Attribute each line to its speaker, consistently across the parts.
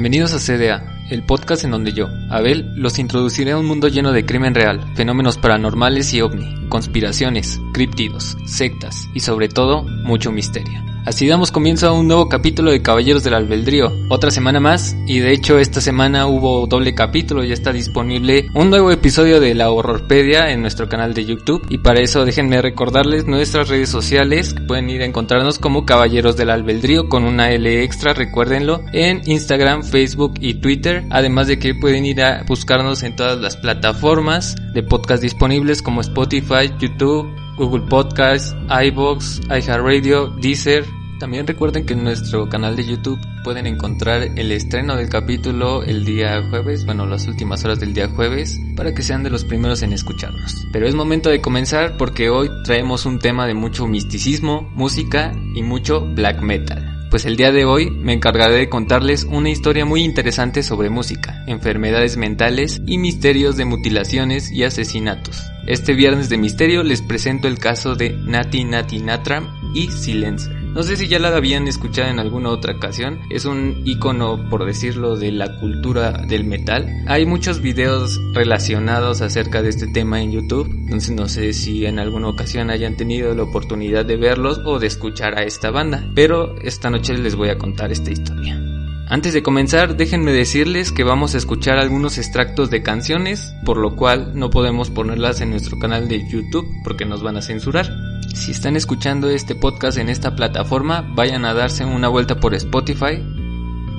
Speaker 1: Bienvenidos a CDA, el podcast en donde yo, Abel, los introduciré a un mundo lleno de crimen real, fenómenos paranormales y ovni, conspiraciones, criptidos, sectas y sobre todo, mucho misterio. Así damos comienzo a un nuevo capítulo de Caballeros del Albedrío. Otra semana más y de hecho esta semana hubo doble capítulo, ya está disponible un nuevo episodio de la Horrorpedia en nuestro canal de YouTube y para eso déjenme recordarles nuestras redes sociales, pueden ir a encontrarnos como Caballeros del Albedrío con una L extra, recuérdenlo, en Instagram, Facebook y Twitter, además de que pueden ir a buscarnos en todas las plataformas de podcast disponibles como Spotify, YouTube, Google Podcasts, iBox, iHeartRadio, Deezer. También recuerden que en nuestro canal de YouTube pueden encontrar el estreno del capítulo el día jueves, bueno, las últimas horas del día jueves, para que sean de los primeros en escucharnos. Pero es momento de comenzar porque hoy traemos un tema de mucho misticismo, música y mucho black metal. Pues el día de hoy me encargaré de contarles una historia muy interesante sobre música, enfermedades mentales y misterios de mutilaciones y asesinatos. Este viernes de misterio les presento el caso de Nati Nati Natram y Silencer. No sé si ya la habían escuchado en alguna otra ocasión, es un icono, por decirlo, de la cultura del metal. Hay muchos videos relacionados acerca de este tema en YouTube, entonces no sé si en alguna ocasión hayan tenido la oportunidad de verlos o de escuchar a esta banda, pero esta noche les voy a contar esta historia. Antes de comenzar, déjenme decirles que vamos a escuchar algunos extractos de canciones, por lo cual no podemos ponerlas en nuestro canal de YouTube porque nos van a censurar. Si están escuchando este podcast en esta plataforma, vayan a darse una vuelta por Spotify.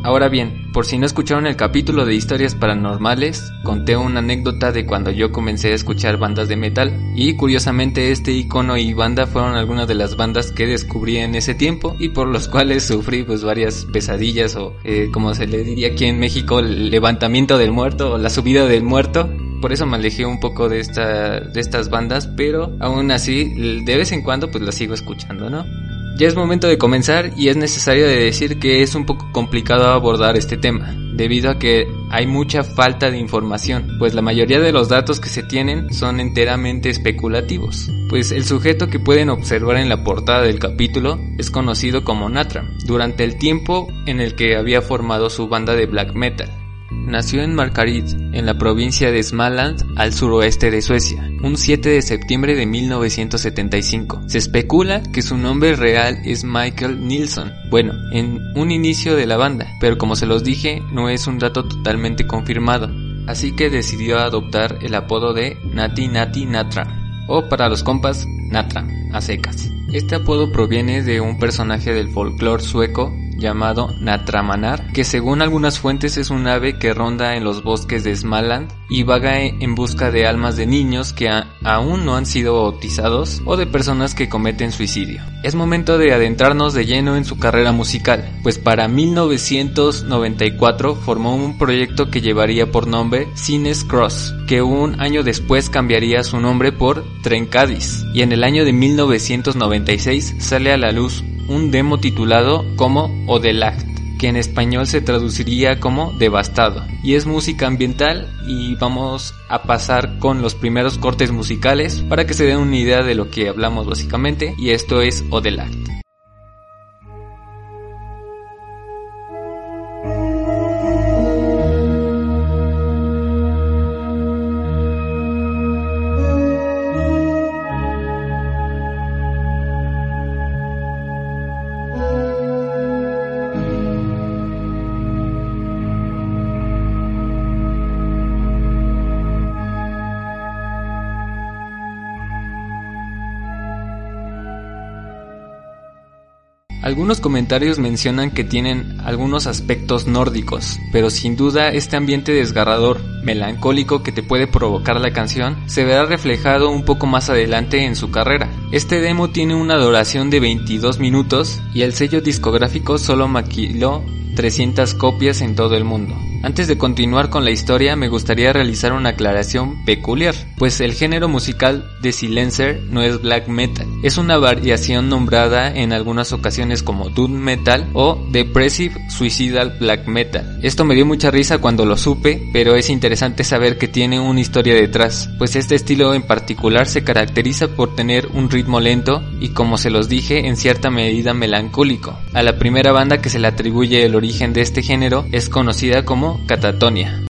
Speaker 1: Ahora bien, por si no escucharon el capítulo de historias paranormales, conté una anécdota de cuando yo comencé a escuchar bandas de metal y curiosamente este icono y banda fueron algunas de las bandas que descubrí en ese tiempo y por los cuales sufrí pues varias pesadillas o eh, como se le diría aquí en México el levantamiento del muerto o la subida del muerto por eso me alejé un poco de, esta, de estas bandas, pero aún así, de vez en cuando, pues las sigo escuchando, ¿no? Ya es momento de comenzar y es necesario de decir que es un poco complicado abordar este tema, debido a que hay mucha falta de información, pues la mayoría de los datos que se tienen son enteramente especulativos, pues el sujeto que pueden observar en la portada del capítulo es conocido como Natram, durante el tiempo en el que había formado su banda de black metal. Nació en Markaryd, en la provincia de Småland, al suroeste de Suecia, un 7 de septiembre de 1975. Se especula que su nombre real es Michael Nilsson, bueno, en un inicio de la banda, pero como se los dije, no es un dato totalmente confirmado, así que decidió adoptar el apodo de Nati Nati Natra, o para los compas, Natra, a secas. Este apodo proviene de un personaje del folclore sueco llamado Natramanar, que según algunas fuentes es un ave que ronda en los bosques de Smaland y vaga en busca de almas de niños que aún no han sido bautizados o de personas que cometen suicidio. Es momento de adentrarnos de lleno en su carrera musical, pues para 1994 formó un proyecto que llevaría por nombre Cines Cross, que un año después cambiaría su nombre por Trencadis, y en el año de 1996 sale a la luz un demo titulado como Odelacht, que en español se traduciría como devastado. Y es música ambiental y vamos a pasar con los primeros cortes musicales para que se den una idea de lo que hablamos básicamente y esto es Odelacht. Algunos comentarios mencionan que tienen algunos aspectos nórdicos, pero sin duda este ambiente desgarrador, melancólico que te puede provocar la canción, se verá reflejado un poco más adelante en su carrera. Este demo tiene una duración de 22 minutos y el sello discográfico solo maquiló 300 copias en todo el mundo. Antes de continuar con la historia me gustaría realizar una aclaración peculiar, pues el género musical de Silencer no es black metal, es una variación nombrada en algunas ocasiones como doom metal o depressive suicidal black metal. Esto me dio mucha risa cuando lo supe, pero es interesante saber que tiene una historia detrás, pues este estilo en particular se caracteriza por tener un ritmo lento y como se los dije en cierta medida melancólico. A la primera banda que se le atribuye el origen de este género es conocida como Catatonia.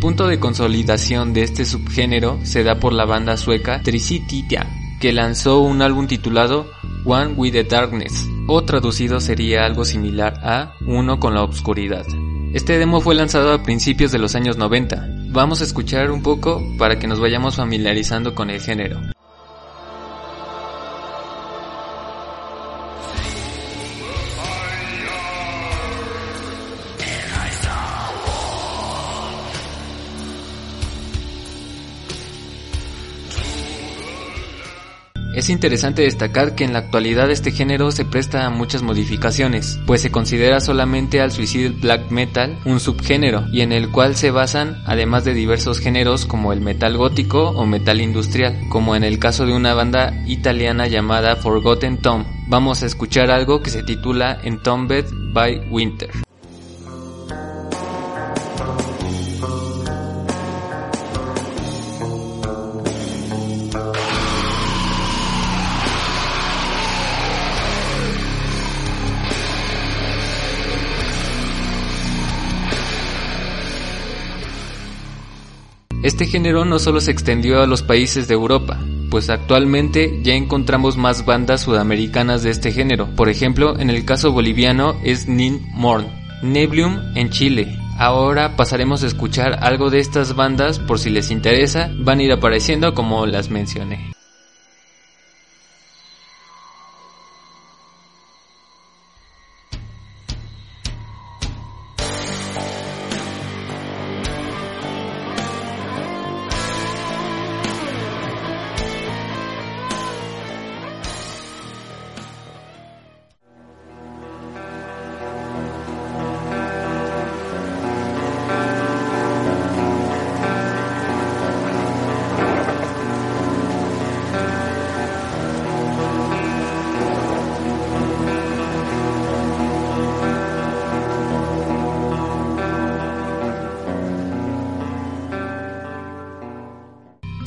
Speaker 1: punto de consolidación de este subgénero se da por la banda sueca Tricititia, que lanzó un álbum titulado One with the Darkness, o traducido sería algo similar a Uno con la Obscuridad. Este demo fue lanzado a principios de los años 90. Vamos a escuchar un poco para que nos vayamos familiarizando con el género. Es interesante destacar que en la actualidad este género se presta a muchas modificaciones, pues se considera solamente al suicide black metal un subgénero y en el cual se basan además de diversos géneros como el metal gótico o metal industrial, como en el caso de una banda italiana llamada Forgotten Tom. Vamos a escuchar algo que se titula Entombed by Winter. Este género no solo se extendió a los países de Europa, pues actualmente ya encontramos más bandas sudamericanas de este género. Por ejemplo, en el caso boliviano es Nin Morn, Neblium en Chile. Ahora pasaremos a escuchar algo de estas bandas por si les interesa, van a ir apareciendo como las mencioné.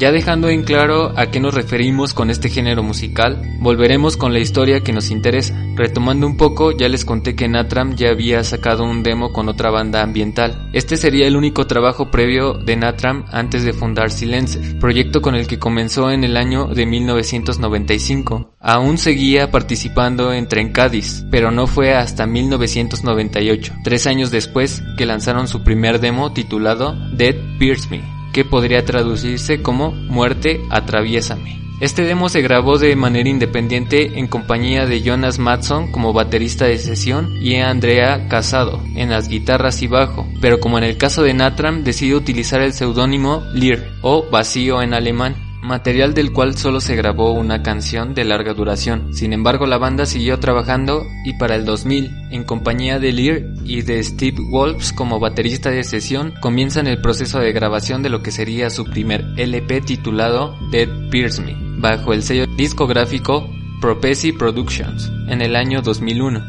Speaker 1: Ya dejando en claro a qué nos referimos con este género musical, volveremos con la historia que nos interesa. Retomando un poco, ya les conté que Natram ya había sacado un demo con otra banda ambiental. Este sería el único trabajo previo de Natram antes de fundar Silencer, proyecto con el que comenzó en el año de 1995. Aún seguía participando en Tren Cádiz, pero no fue hasta 1998, tres años después, que lanzaron su primer demo titulado Dead Pierce Me que podría traducirse como Muerte, atraviésame. Este demo se grabó de manera independiente en compañía de Jonas Matson como baterista de sesión y Andrea Casado en las guitarras y bajo, pero como en el caso de Natram decidió utilizar el seudónimo Lear o vacío en alemán material del cual solo se grabó una canción de larga duración. Sin embargo, la banda siguió trabajando y para el 2000, en compañía de Lear y de Steve Wolfs como baterista de sesión, comienzan el proceso de grabación de lo que sería su primer LP titulado Dead Pierce Me, bajo el sello discográfico Propesi Productions, en el año 2001.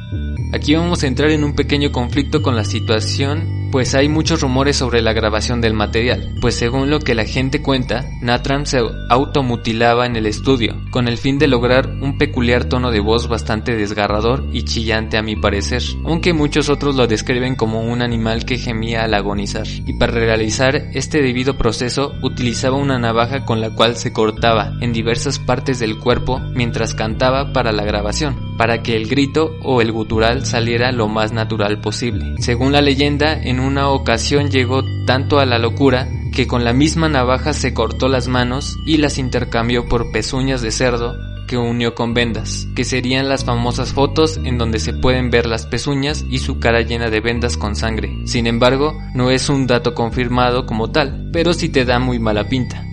Speaker 1: Aquí vamos a entrar en un pequeño conflicto con la situación pues hay muchos rumores sobre la grabación del material, pues según lo que la gente cuenta, Natram se automutilaba en el estudio, con el fin de lograr un peculiar tono de voz bastante desgarrador y chillante a mi parecer, aunque muchos otros lo describen como un animal que gemía al agonizar, y para realizar este debido proceso utilizaba una navaja con la cual se cortaba en diversas partes del cuerpo mientras cantaba para la grabación, para que el grito o el gutural saliera lo más natural posible. Según la leyenda, en una ocasión llegó tanto a la locura que con la misma navaja se cortó las manos y las intercambió por pezuñas de cerdo que unió con vendas, que serían las famosas fotos en donde se pueden ver las pezuñas y su cara llena de vendas con sangre. Sin embargo, no es un dato confirmado como tal, pero sí te da muy mala pinta.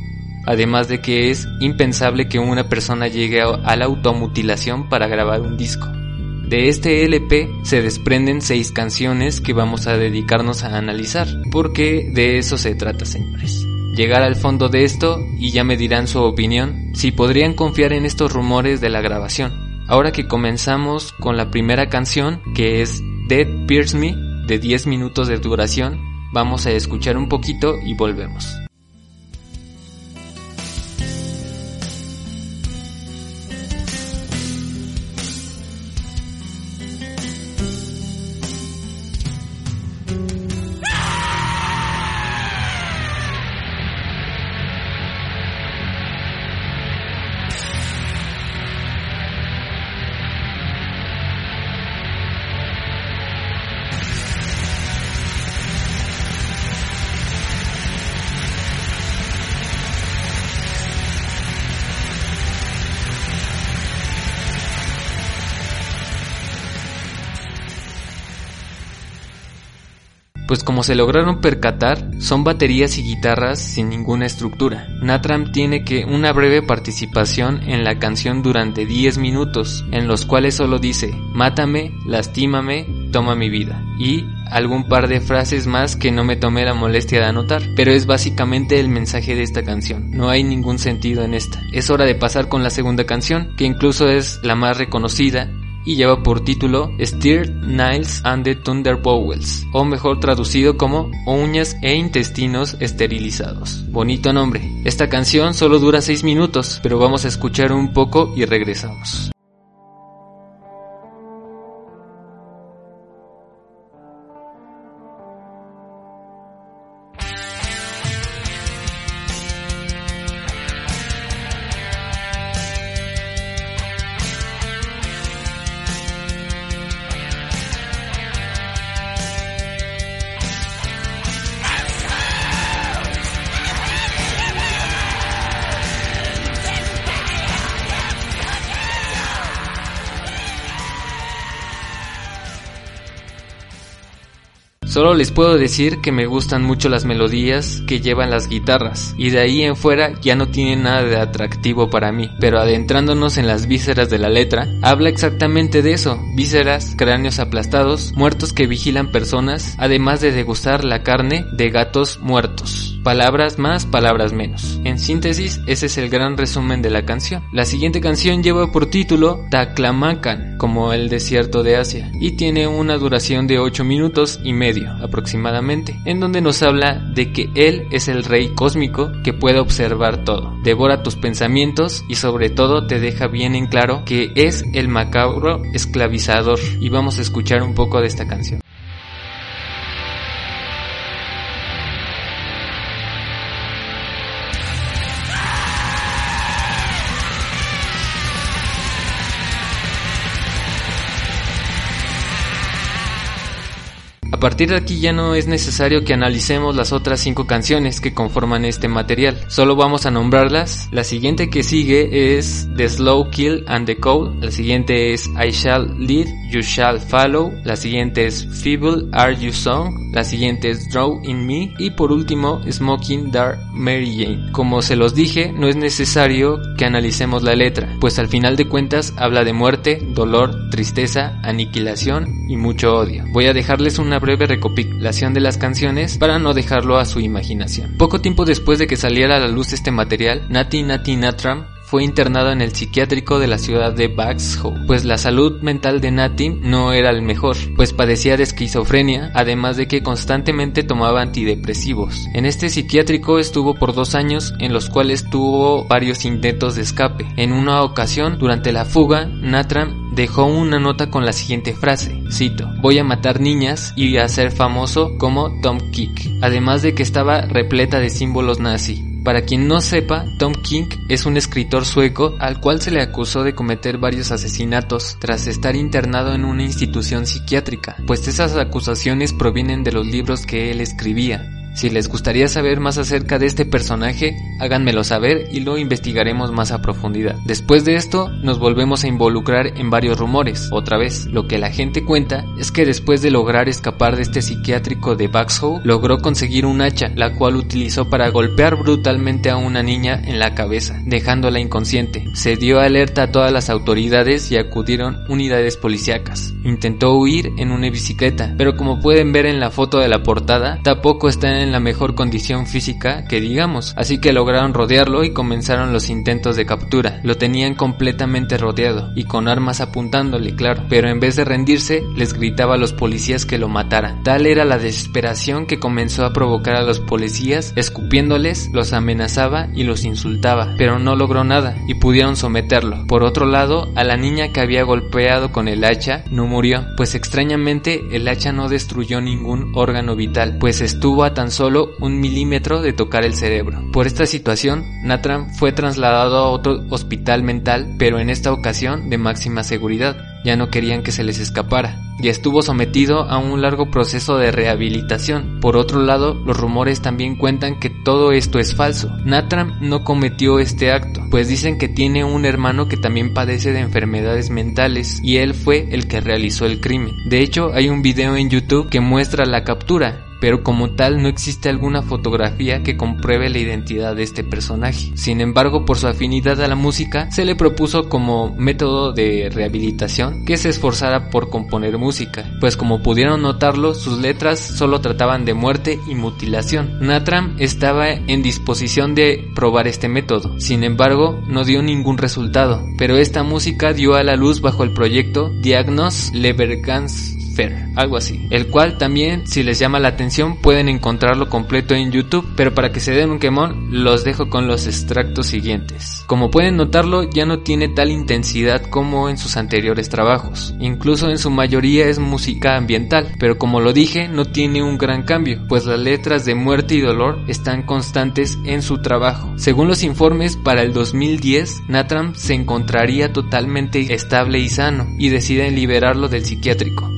Speaker 1: Además de que es impensable que una persona llegue a la automutilación para grabar un disco. De este LP se desprenden seis canciones que vamos a dedicarnos a analizar, porque de eso se trata, señores. Llegar al fondo de esto y ya me dirán su opinión si podrían confiar en estos rumores de la grabación. Ahora que comenzamos con la primera canción, que es Dead Pierce Me, de 10 minutos de duración, vamos a escuchar un poquito y volvemos. Pues como se lograron percatar, son baterías y guitarras sin ninguna estructura. Natram tiene que una breve participación en la canción durante 10 minutos, en los cuales solo dice, mátame, lastímame, toma mi vida, y algún par de frases más que no me tomé la molestia de anotar, pero es básicamente el mensaje de esta canción, no hay ningún sentido en esta. Es hora de pasar con la segunda canción, que incluso es la más reconocida, y lleva por título Steer Niles and the Thunderbowels, o mejor traducido como Uñas e Intestinos Esterilizados. Bonito nombre. Esta canción solo dura 6 minutos, pero vamos a escuchar un poco y regresamos. Solo les puedo decir que me gustan mucho las melodías que llevan las guitarras y de ahí en fuera ya no tiene nada de atractivo para mí, pero adentrándonos en las vísceras de la letra, habla exactamente de eso, vísceras, cráneos aplastados, muertos que vigilan personas, además de degustar la carne de gatos muertos. Palabras más, palabras menos. En síntesis, ese es el gran resumen de la canción. La siguiente canción lleva por título Taklamakan, como el desierto de Asia, y tiene una duración de 8 minutos y medio aproximadamente, en donde nos habla de que Él es el Rey cósmico que puede observar todo, devora tus pensamientos y sobre todo te deja bien en claro que es el macabro esclavizador. Y vamos a escuchar un poco de esta canción. Partir de aquí ya no es necesario que analicemos las otras cinco canciones que conforman este material, solo vamos a nombrarlas. La siguiente que sigue es The Slow Kill and the Code, la siguiente es I Shall Lead, You Shall Follow, la siguiente es Feeble Are You Song, la siguiente es Draw in Me y por último Smoking Dark Mary Jane. Como se los dije, no es necesario que analicemos la letra, pues al final de cuentas habla de muerte, dolor, tristeza, aniquilación y mucho odio. Voy a dejarles una breve recopilación de las canciones para no dejarlo a su imaginación. Poco tiempo después de que saliera a la luz este material, Nati Nati Natram fue internado en el psiquiátrico de la ciudad de Baxhow, pues la salud mental de Nati no era el mejor, pues padecía de esquizofrenia, además de que constantemente tomaba antidepresivos. En este psiquiátrico estuvo por dos años, en los cuales tuvo varios intentos de escape. En una ocasión, durante la fuga, Natram dejó una nota con la siguiente frase, cito, voy a matar niñas y a ser famoso como Tom Kick, además de que estaba repleta de símbolos nazi. Para quien no sepa, Tom King es un escritor sueco al cual se le acusó de cometer varios asesinatos tras estar internado en una institución psiquiátrica, pues esas acusaciones provienen de los libros que él escribía. Si les gustaría saber más acerca de este personaje, háganmelo saber y lo investigaremos más a profundidad. Después de esto, nos volvemos a involucrar en varios rumores. Otra vez, lo que la gente cuenta es que después de lograr escapar de este psiquiátrico de Baxhow, logró conseguir un hacha, la cual utilizó para golpear brutalmente a una niña en la cabeza, dejándola inconsciente. Se dio alerta a todas las autoridades y acudieron unidades policíacas. Intentó huir en una bicicleta, pero como pueden ver en la foto de la portada, tampoco está en la mejor condición física que digamos, así que lograron rodearlo y comenzaron los intentos de captura. Lo tenían completamente rodeado y con armas apuntándole, claro, pero en vez de rendirse, les gritaba a los policías que lo mataran. Tal era la desesperación que comenzó a provocar a los policías, escupiéndoles, los amenazaba y los insultaba, pero no logró nada y pudieron someterlo. Por otro lado, a la niña que había golpeado con el hacha no murió, pues extrañamente el hacha no destruyó ningún órgano vital, pues estuvo a tan solo un milímetro de tocar el cerebro. Por esta situación, Natram fue trasladado a otro hospital mental, pero en esta ocasión de máxima seguridad. Ya no querían que se les escapara y estuvo sometido a un largo proceso de rehabilitación. Por otro lado, los rumores también cuentan que todo esto es falso. Natram no cometió este acto, pues dicen que tiene un hermano que también padece de enfermedades mentales y él fue el que realizó el crimen. De hecho, hay un video en YouTube que muestra la captura pero como tal no existe alguna fotografía que compruebe la identidad de este personaje. Sin embargo, por su afinidad a la música, se le propuso como método de rehabilitación que se esforzara por componer música, pues como pudieron notarlo, sus letras solo trataban de muerte y mutilación. Natram estaba en disposición de probar este método, sin embargo, no dio ningún resultado, pero esta música dio a la luz bajo el proyecto Diagnos Levergans algo así. El cual también, si les llama la atención, pueden encontrarlo completo en YouTube, pero para que se den un quemón, los dejo con los extractos siguientes. Como pueden notarlo, ya no tiene tal intensidad como en sus anteriores trabajos. Incluso en su mayoría es música ambiental, pero como lo dije, no tiene un gran cambio, pues las letras de muerte y dolor están constantes en su trabajo. Según los informes, para el 2010, Natram se encontraría totalmente estable y sano, y deciden liberarlo del psiquiátrico.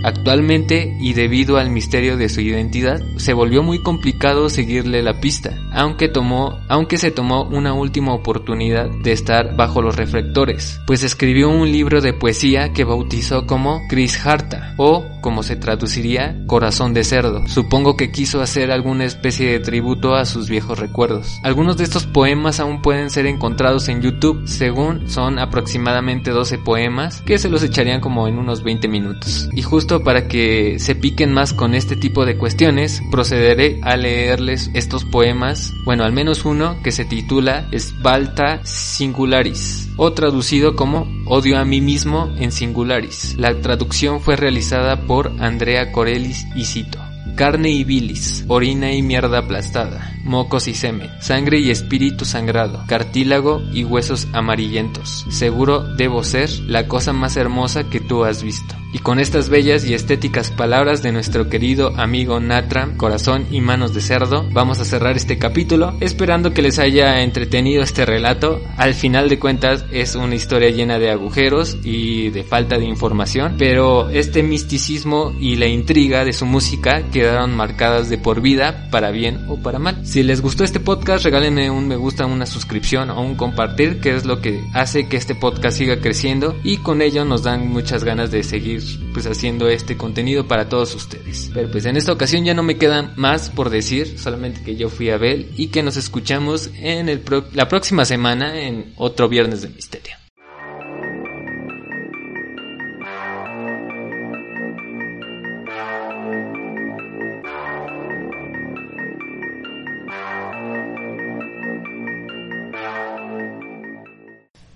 Speaker 1: Y debido al misterio de su identidad, se volvió muy complicado seguirle la pista, aunque tomó, aunque se tomó una última oportunidad de estar bajo los reflectores, pues escribió un libro de poesía que bautizó como Chris Harta, o como se traduciría, Corazón de Cerdo. Supongo que quiso hacer alguna especie de tributo a sus viejos recuerdos. Algunos de estos poemas aún pueden ser encontrados en YouTube, según son aproximadamente 12 poemas que se los echarían como en unos 20 minutos. Y justo para para que se piquen más con este tipo de cuestiones, procederé a leerles estos poemas, bueno, al menos uno que se titula Sbalta Singularis, o traducido como Odio a mí mismo en Singularis. La traducción fue realizada por Andrea Corelis y cito. Carne y bilis, orina y mierda aplastada, mocos y semen, sangre y espíritu sangrado, cartílago y huesos amarillentos. Seguro debo ser la cosa más hermosa que tú has visto. Y con estas bellas y estéticas palabras de nuestro querido amigo Natra, corazón y manos de cerdo, vamos a cerrar este capítulo, esperando que les haya entretenido este relato. Al final de cuentas es una historia llena de agujeros y de falta de información, pero este misticismo y la intriga de su música quedaron marcadas de por vida, para bien o para mal. Si les gustó este podcast, regálenme un me gusta, una suscripción o un compartir, que es lo que hace que este podcast siga creciendo y con ello nos dan muchas ganas de seguir pues haciendo este contenido para todos ustedes. Pero pues en esta ocasión ya no me quedan más por decir, solamente que yo fui Abel y que nos escuchamos en el la próxima semana en otro Viernes de Misterio.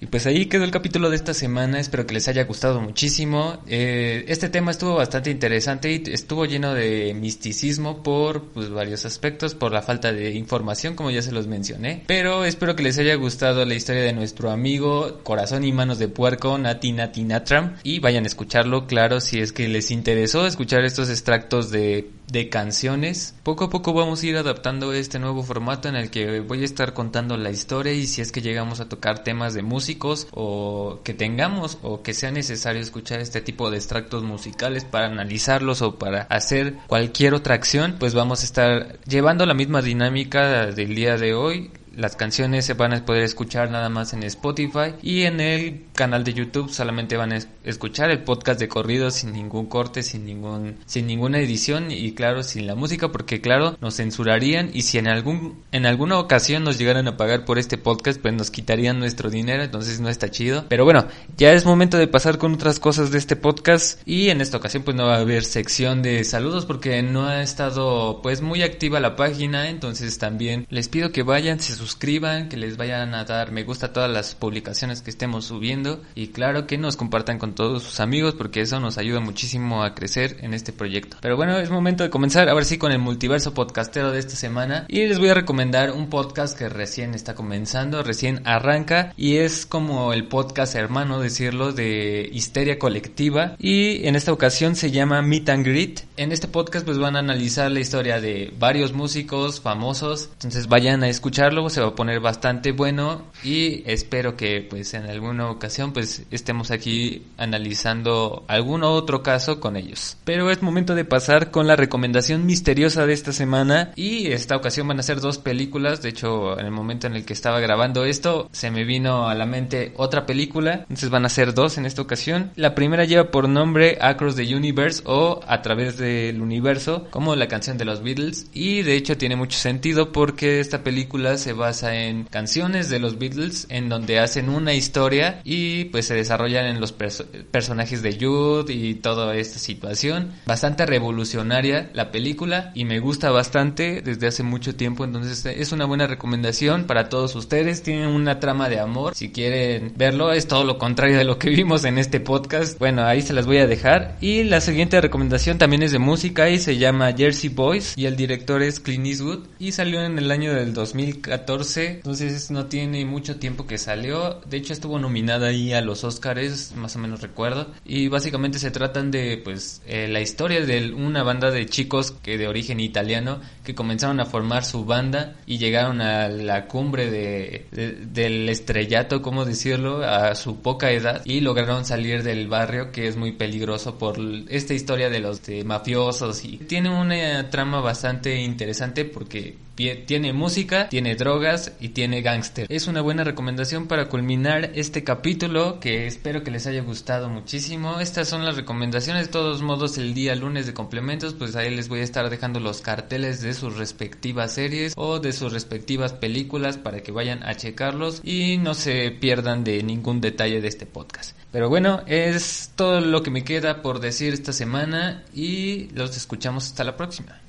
Speaker 1: Pues ahí quedó el capítulo de esta semana, espero que les haya gustado muchísimo. Eh, este tema estuvo bastante interesante y estuvo lleno de misticismo por pues, varios aspectos, por la falta de información, como ya se los mencioné. Pero espero que les haya gustado la historia de nuestro amigo Corazón y Manos de Puerco, Nati Nati Natram, y vayan a escucharlo, claro, si es que les interesó escuchar estos extractos de de canciones. Poco a poco vamos a ir adaptando este nuevo formato en el que voy a estar contando la historia y si es que llegamos a tocar temas de música o que tengamos o que sea necesario escuchar este tipo de extractos musicales para analizarlos o para hacer cualquier otra acción, pues vamos a estar llevando la misma dinámica del día de hoy las canciones se van a poder escuchar nada más en Spotify y en el canal de YouTube solamente van a escuchar el podcast de corrido sin ningún corte, sin ningún sin ninguna edición y claro, sin la música porque claro, nos censurarían y si en algún en alguna ocasión nos llegaran a pagar por este podcast, pues nos quitarían nuestro dinero, entonces no está chido. Pero bueno, ya es momento de pasar con otras cosas de este podcast y en esta ocasión pues no va a haber sección de saludos porque no ha estado pues muy activa la página, entonces también les pido que vayan, se suscriban, que les vayan a dar me gusta a todas las publicaciones que estemos subiendo y claro que nos compartan con todos sus amigos porque eso nos ayuda muchísimo a crecer en este proyecto. Pero bueno, es momento de comenzar ahora sí con el multiverso podcastero de esta semana y les voy a recomendar un podcast que recién está comenzando, recién arranca y es como el podcast hermano decirlo de Histeria Colectiva y en esta ocasión se llama Meet and Greet. En este podcast pues van a analizar la historia de varios músicos famosos, entonces vayan a escucharlo, se va a poner bastante bueno y espero que pues en alguna ocasión pues estemos aquí analizando algún otro caso con ellos. Pero es momento de pasar con la recomendación misteriosa de esta semana y esta ocasión van a ser dos películas, de hecho en el momento en el que estaba grabando esto se me vino a la mente otra película, entonces van a ser dos en esta ocasión. La primera lleva por nombre Across the Universe o A través del universo, como la canción de los Beatles y de hecho tiene mucho sentido porque esta película se basa en canciones de los Beatles en donde hacen una historia y pues se desarrollan en los personajes de Jude y toda esta situación. Bastante revolucionaria la película y me gusta bastante desde hace mucho tiempo, entonces es una buena recomendación para todos ustedes. Tienen una trama de amor, si quieren verlo es todo lo contrario de lo que vimos en este podcast. Bueno, ahí se las voy a dejar. Y la siguiente recomendación también es de música y se llama Jersey Boys y el director es Clint Eastwood y salió en el año del 2014 entonces no tiene mucho tiempo que salió. De hecho estuvo nominada ahí a los Oscars, más o menos recuerdo. Y básicamente se tratan de pues eh, la historia de una banda de chicos que de origen italiano que comenzaron a formar su banda y llegaron a la cumbre de, del estrellato, como decirlo, a su poca edad y lograron salir del barrio que es muy peligroso por esta historia de los mafiosos y tiene una trama bastante interesante porque tiene música, tiene y tiene gángster. Es una buena recomendación para culminar este capítulo que espero que les haya gustado muchísimo. Estas son las recomendaciones. De todos modos, el día lunes de complementos, pues ahí les voy a estar dejando los carteles de sus respectivas series o de sus respectivas películas para que vayan a checarlos y no se pierdan de ningún detalle de este podcast. Pero bueno, es todo lo que me queda por decir esta semana y los escuchamos hasta la próxima.